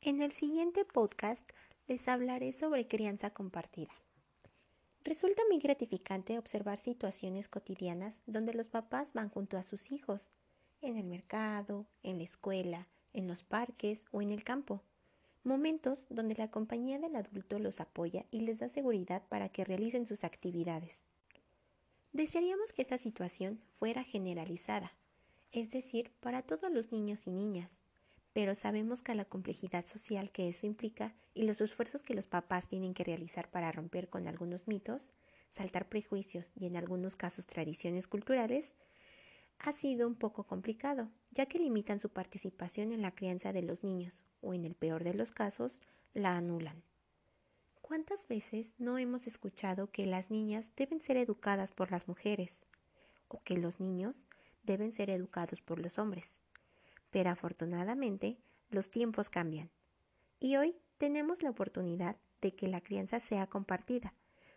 En el siguiente podcast les hablaré sobre crianza compartida. Resulta muy gratificante observar situaciones cotidianas donde los papás van junto a sus hijos, en el mercado, en la escuela, en los parques o en el campo. Momentos donde la compañía del adulto los apoya y les da seguridad para que realicen sus actividades. Desearíamos que esta situación fuera generalizada, es decir, para todos los niños y niñas, pero sabemos que la complejidad social que eso implica y los esfuerzos que los papás tienen que realizar para romper con algunos mitos, saltar prejuicios y en algunos casos tradiciones culturales, ha sido un poco complicado, ya que limitan su participación en la crianza de los niños o en el peor de los casos, la anulan. ¿Cuántas veces no hemos escuchado que las niñas deben ser educadas por las mujeres o que los niños deben ser educados por los hombres? Pero afortunadamente los tiempos cambian y hoy tenemos la oportunidad de que la crianza sea compartida,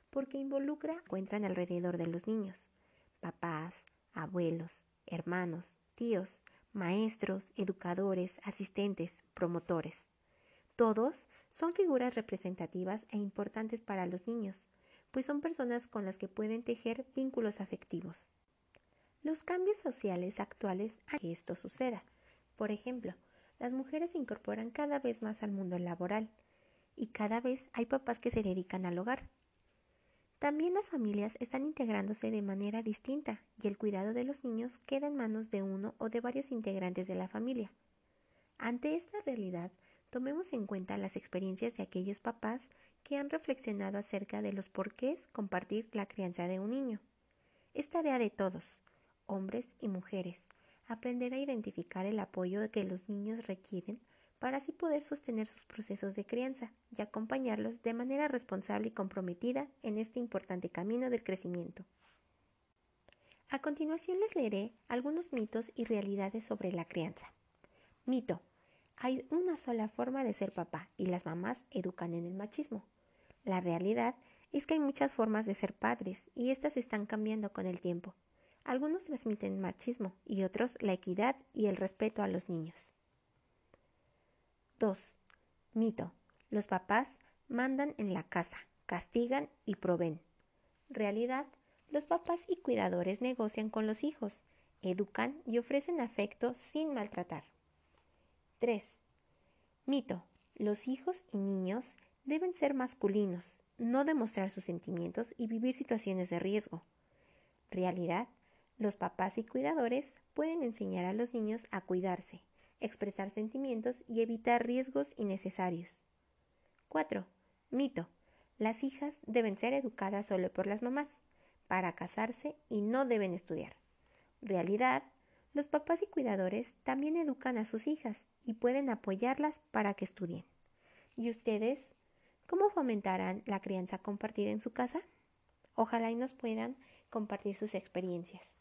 porque involucra, encuentran alrededor de los niños, papás, abuelos, hermanos, tíos, maestros, educadores, asistentes, promotores. Todos son figuras representativas e importantes para los niños, pues son personas con las que pueden tejer vínculos afectivos. Los cambios sociales actuales a que esto suceda. Por ejemplo, las mujeres se incorporan cada vez más al mundo laboral y cada vez hay papás que se dedican al hogar. También las familias están integrándose de manera distinta y el cuidado de los niños queda en manos de uno o de varios integrantes de la familia. Ante esta realidad, tomemos en cuenta las experiencias de aquellos papás que han reflexionado acerca de los porqués compartir la crianza de un niño. Es tarea de todos, hombres y mujeres, aprender a identificar el apoyo que los niños requieren para así poder sostener sus procesos de crianza y acompañarlos de manera responsable y comprometida en este importante camino del crecimiento. A continuación les leeré algunos mitos y realidades sobre la crianza. Mito. Hay una sola forma de ser papá y las mamás educan en el machismo. La realidad es que hay muchas formas de ser padres y estas están cambiando con el tiempo. Algunos transmiten machismo y otros la equidad y el respeto a los niños. 2. Mito. Los papás mandan en la casa, castigan y proveen. Realidad. Los papás y cuidadores negocian con los hijos, educan y ofrecen afecto sin maltratar. 3. Mito. Los hijos y niños deben ser masculinos, no demostrar sus sentimientos y vivir situaciones de riesgo. Realidad. Los papás y cuidadores pueden enseñar a los niños a cuidarse, expresar sentimientos y evitar riesgos innecesarios. 4. Mito. Las hijas deben ser educadas solo por las mamás, para casarse y no deben estudiar. Realidad. Los papás y cuidadores también educan a sus hijas y pueden apoyarlas para que estudien. ¿Y ustedes? ¿Cómo fomentarán la crianza compartida en su casa? Ojalá y nos puedan compartir sus experiencias.